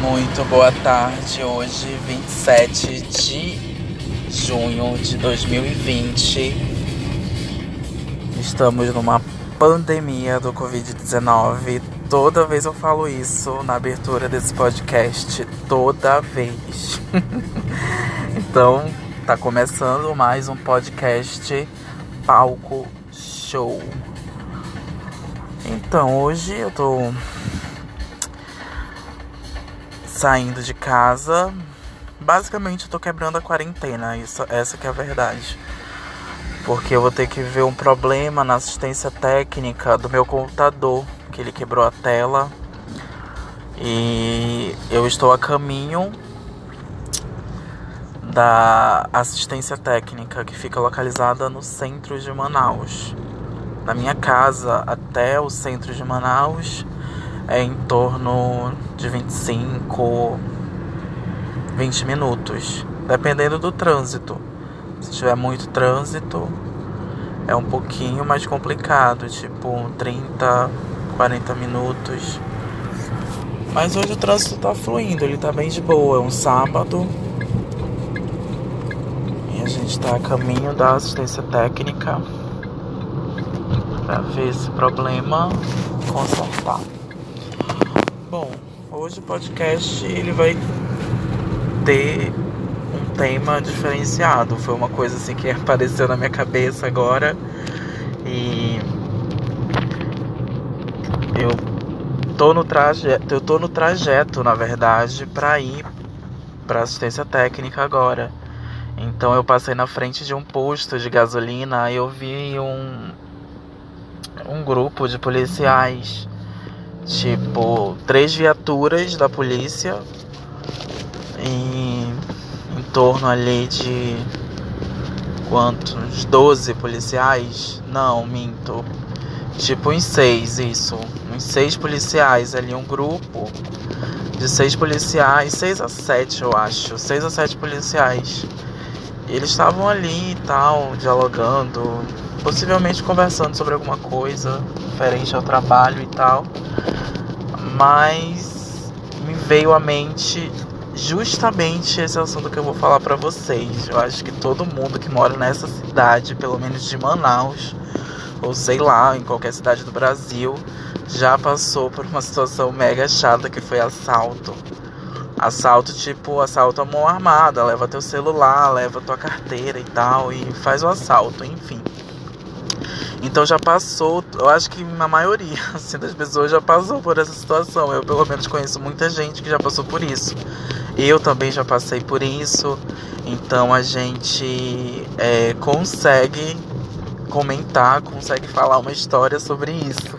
Muito boa tarde, hoje 27 de junho de 2020. Estamos numa pandemia do Covid-19. Toda vez eu falo isso na abertura desse podcast, toda vez. então, tá começando mais um podcast Palco Show. Então, hoje eu tô saindo de casa. Basicamente eu tô quebrando a quarentena, isso, essa que é a verdade. Porque eu vou ter que ver um problema na assistência técnica do meu computador, que ele quebrou a tela. E eu estou a caminho da assistência técnica que fica localizada no centro de Manaus. Da minha casa até o centro de Manaus é em torno de 25, 20 minutos, dependendo do trânsito. Se tiver muito trânsito, é um pouquinho mais complicado, tipo 30, 40 minutos. Mas hoje o trânsito tá fluindo, ele tá bem de boa. É um sábado. E a gente tá a caminho da assistência técnica para ver esse problema consertar. Bom, hoje o podcast ele vai ter um tema diferenciado. Foi uma coisa assim que apareceu na minha cabeça agora e eu tô no trajeto, eu tô no trajeto, na verdade, para ir para assistência técnica agora. Então eu passei na frente de um posto de gasolina e eu vi um um grupo de policiais Tipo, três viaturas da polícia em, em torno ali de quantos? 12 policiais? Não, minto. Tipo, em seis, isso. Uns seis policiais ali, um grupo de seis policiais, seis a sete, eu acho. Seis a sete policiais. eles estavam ali e tal, dialogando, possivelmente conversando sobre alguma coisa referente ao trabalho e tal mas me veio à mente justamente esse assunto que eu vou falar para vocês. Eu acho que todo mundo que mora nessa cidade, pelo menos de Manaus, ou sei lá, em qualquer cidade do Brasil, já passou por uma situação mega chata que foi assalto. Assalto tipo assalto à mão armada, leva teu celular, leva tua carteira e tal, e faz o assalto, enfim. Então já passou, eu acho que a maioria assim, das pessoas já passou por essa situação. Eu pelo menos conheço muita gente que já passou por isso. Eu também já passei por isso. Então a gente é, consegue comentar, consegue falar uma história sobre isso.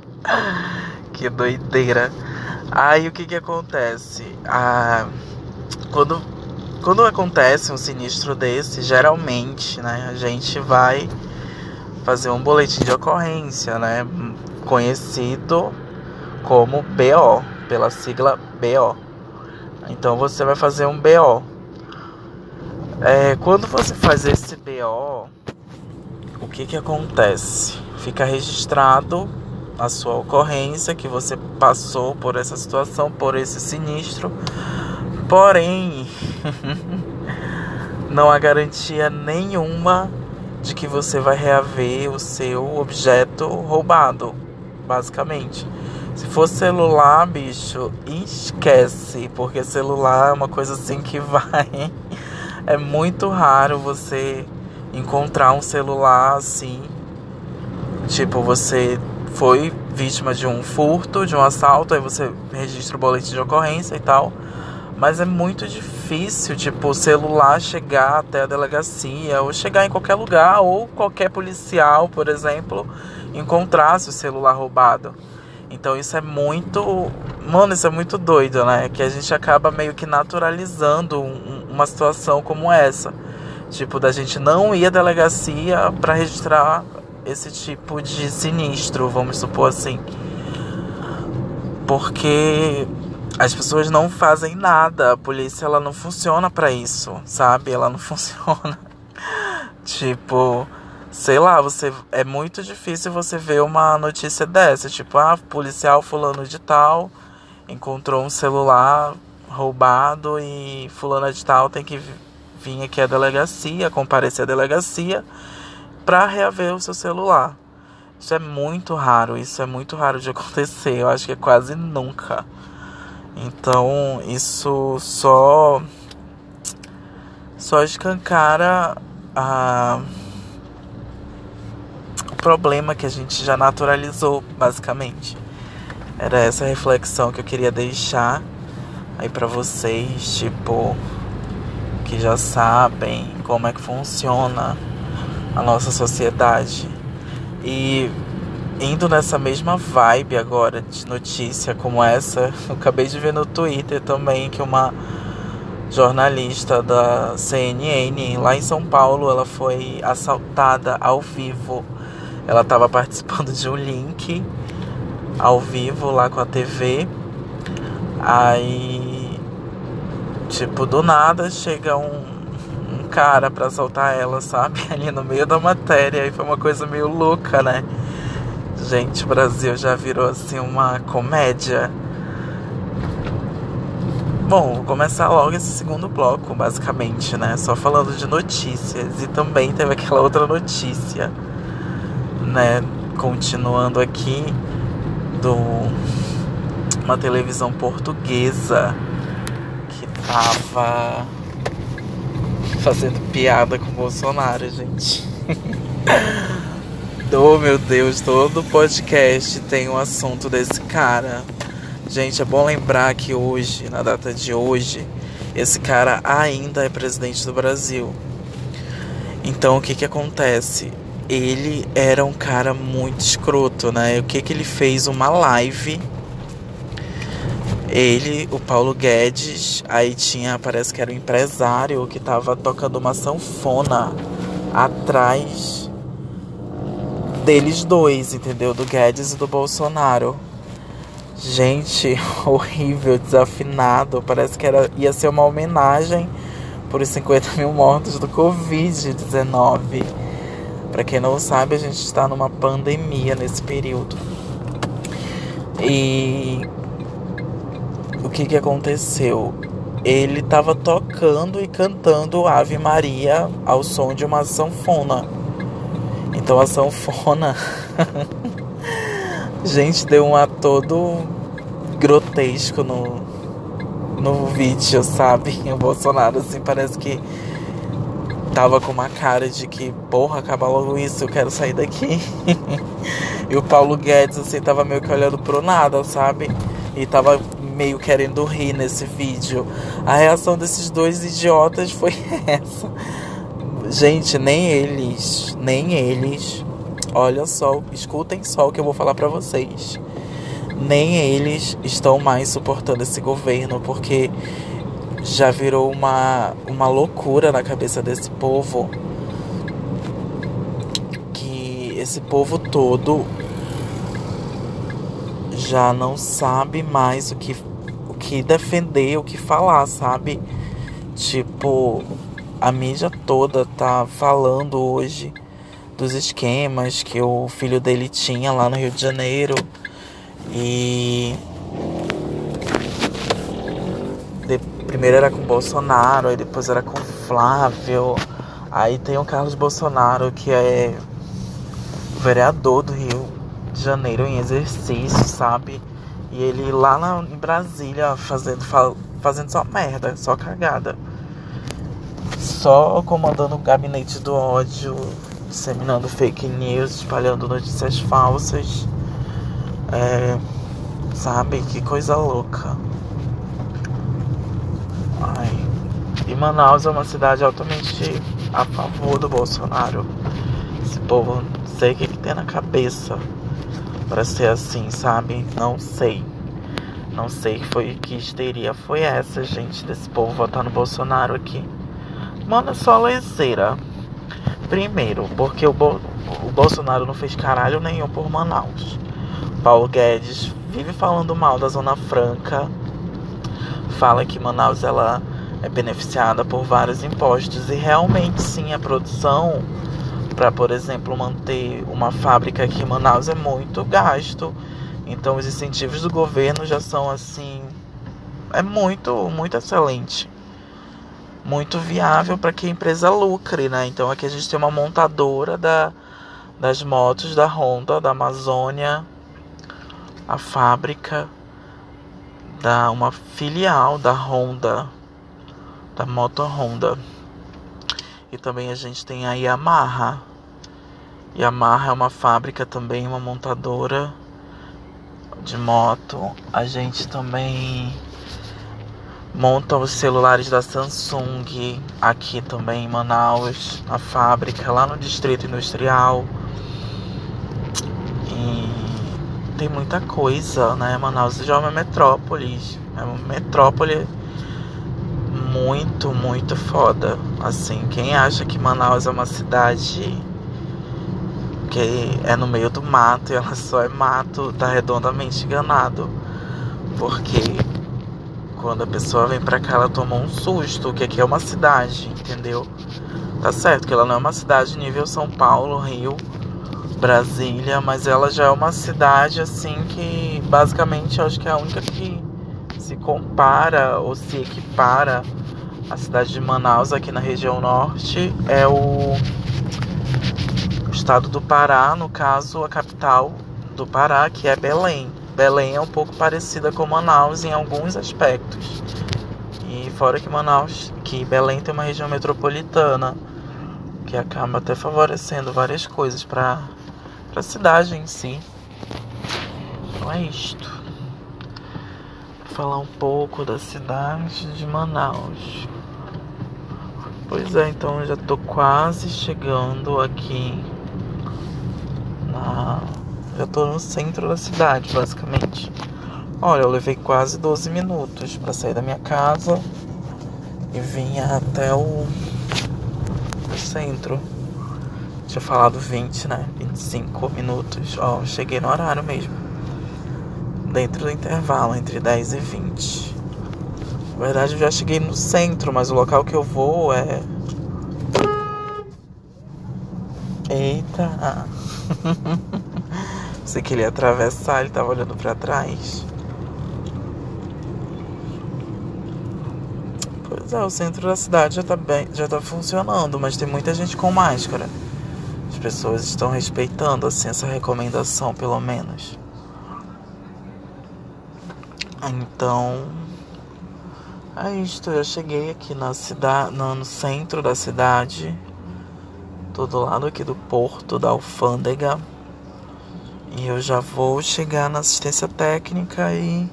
que doideira. Aí o que que acontece? Ah, quando, quando acontece um sinistro desse, geralmente, né, a gente vai fazer um boletim de ocorrência, né? Conhecido como BO, pela sigla BO. Então você vai fazer um BO. É, quando você faz esse BO, o que que acontece? Fica registrado a sua ocorrência que você passou por essa situação, por esse sinistro. Porém, não há garantia nenhuma de que você vai reaver o seu objeto roubado, basicamente. Se for celular, bicho, esquece, porque celular é uma coisa assim que vai. É muito raro você encontrar um celular assim. Tipo, você foi vítima de um furto, de um assalto, aí você registra o boletim de ocorrência e tal. Mas é muito difícil, tipo, o celular chegar até a delegacia, ou chegar em qualquer lugar, ou qualquer policial, por exemplo, encontrasse o celular roubado. Então isso é muito. Mano, isso é muito doido, né? Que a gente acaba meio que naturalizando um, uma situação como essa. Tipo, da gente não ir à delegacia para registrar esse tipo de sinistro, vamos supor assim. Porque as pessoas não fazem nada, a polícia ela não funciona para isso, sabe? Ela não funciona. tipo, sei lá, você é muito difícil você ver uma notícia dessa, tipo, ah, policial fulano de tal encontrou um celular roubado e fulano de tal tem que vir aqui à delegacia, comparecer à delegacia para reaver o seu celular. Isso é muito raro, isso é muito raro de acontecer. Eu acho que é quase nunca. Então, isso só só escancara a o problema que a gente já naturalizou, basicamente. Era essa reflexão que eu queria deixar aí para vocês, tipo, que já sabem como é que funciona a nossa sociedade. E indo nessa mesma vibe agora de notícia como essa, eu acabei de ver no Twitter também que uma jornalista da CNN lá em São Paulo, ela foi assaltada ao vivo. Ela estava participando de um link ao vivo lá com a TV. Aí Tipo, do nada chega um, um cara pra soltar ela, sabe? Ali no meio da matéria. E foi uma coisa meio louca, né? Gente, o Brasil já virou assim uma comédia. Bom, vou começar logo esse segundo bloco, basicamente, né? Só falando de notícias. E também teve aquela outra notícia, né? Continuando aqui, do uma televisão portuguesa tava fazendo piada com o Bolsonaro, gente. oh meu Deus, todo podcast tem um assunto desse cara. Gente, é bom lembrar que hoje, na data de hoje, esse cara ainda é presidente do Brasil. Então o que que acontece? Ele era um cara muito escroto, né? O que que ele fez? Uma live ele, o Paulo Guedes, aí tinha, parece que era um empresário que tava tocando uma sanfona atrás deles dois, entendeu? Do Guedes e do Bolsonaro. Gente, horrível, desafinado. Parece que era, ia ser uma homenagem por os 50 mil mortos do Covid-19. Para quem não sabe, a gente está numa pandemia nesse período. E o que que aconteceu? Ele estava tocando e cantando Ave Maria ao som de uma sanfona. Então a sanfona, gente, deu um ar todo grotesco no, no vídeo, sabe? O Bolsonaro, assim, parece que tava com uma cara de que, porra, acaba logo isso, eu quero sair daqui. e o Paulo Guedes, assim, tava meio que olhando pro nada, sabe? E tava meio querendo rir nesse vídeo. A reação desses dois idiotas foi essa. Gente, nem eles, nem eles. Olha só, escutem só o que eu vou falar para vocês. Nem eles estão mais suportando esse governo, porque já virou uma, uma loucura na cabeça desse povo. Que esse povo todo já não sabe mais o que que defender, o que falar, sabe? Tipo, a mídia toda tá falando hoje dos esquemas que o filho dele tinha lá no Rio de Janeiro. E de, primeiro era com Bolsonaro, aí depois era com Flávio. Aí tem o Carlos Bolsonaro, que é vereador do Rio de Janeiro em exercício, sabe? E ele lá na, em Brasília fazendo, fazendo só merda, só cagada. Só comandando o gabinete do ódio, disseminando fake news, espalhando notícias falsas. É, sabe? Que coisa louca. Ai. E Manaus é uma cidade altamente a favor do Bolsonaro. Esse povo não sei o que, que tem na cabeça para ser assim, sabe? Não sei. Não sei foi que histeria foi essa, gente, desse povo votar no Bolsonaro aqui. Mano, só lezeira. Primeiro, porque o, Bo o Bolsonaro não fez caralho nenhum por Manaus. Paulo Guedes vive falando mal da Zona Franca. Fala que Manaus ela é beneficiada por vários impostos e realmente sim a produção para, por exemplo, manter uma fábrica aqui em Manaus é muito gasto. Então os incentivos do governo já são assim é muito, muito excelente. Muito viável para que a empresa lucre, né? Então aqui a gente tem uma montadora da, das motos da Honda, da Amazônia, a fábrica da uma filial da Honda, da moto Honda. E também a gente tem a Yamaha. Yamaha é uma fábrica também, uma montadora de moto. A gente também monta os celulares da Samsung aqui também em Manaus, na fábrica, lá no distrito industrial. E tem muita coisa, né? Manaus já é uma metrópole. É uma metrópole muito, muito foda. Assim, quem acha que Manaus é uma cidade que é no meio do mato e ela só é mato, tá redondamente enganado. Porque quando a pessoa vem pra cá, ela toma um susto, que aqui é uma cidade, entendeu? Tá certo que ela não é uma cidade nível São Paulo, Rio, Brasília, mas ela já é uma cidade assim que basicamente acho que é a única que se compara ou se equipara à cidade de Manaus aqui na região norte é o estado do Pará, no caso, a capital do Pará, que é Belém. Belém é um pouco parecida com Manaus em alguns aspectos. E fora que Manaus, que Belém tem uma região metropolitana, que acaba até favorecendo várias coisas para a cidade em si. Então é isto. Vou falar um pouco da cidade de Manaus. Pois é, então eu já tô quase chegando aqui na. Já tô no centro da cidade, basicamente. Olha, eu levei quase 12 minutos para sair da minha casa e vim até o, o centro. Tinha falado 20, né? 25 minutos. Ó, cheguei no horário mesmo. Dentro do intervalo, entre 10 e 20. Na verdade, eu já cheguei no centro, mas o local que eu vou é. Eita! Sei que ele ia atravessar, ele tava olhando para trás. Pois é, o centro da cidade já tá bem, já tá funcionando, mas tem muita gente com máscara. As pessoas estão respeitando assim essa recomendação, pelo menos. Então, é isto. Eu cheguei aqui na cidade, no centro da cidade Tô do lado aqui do porto da alfândega. E eu já vou chegar na assistência técnica e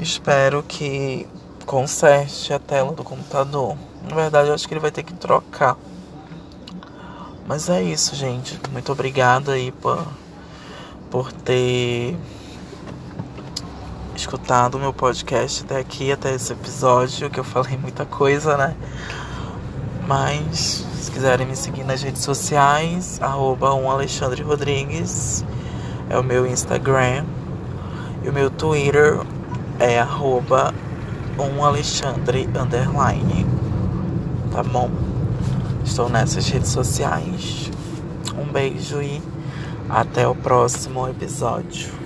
espero que conserte a tela do computador. Na verdade, eu acho que ele vai ter que trocar. Mas é isso, gente. Muito obrigado aí por, por ter escutado o meu podcast até aqui, até esse episódio, que eu falei muita coisa, né? Mas se quiserem me seguir nas redes sociais, arroba um Alexandre Rodrigues é o meu Instagram. E o meu Twitter é arroba um Alexandre underline. Tá bom? Estou nessas redes sociais. Um beijo e até o próximo episódio.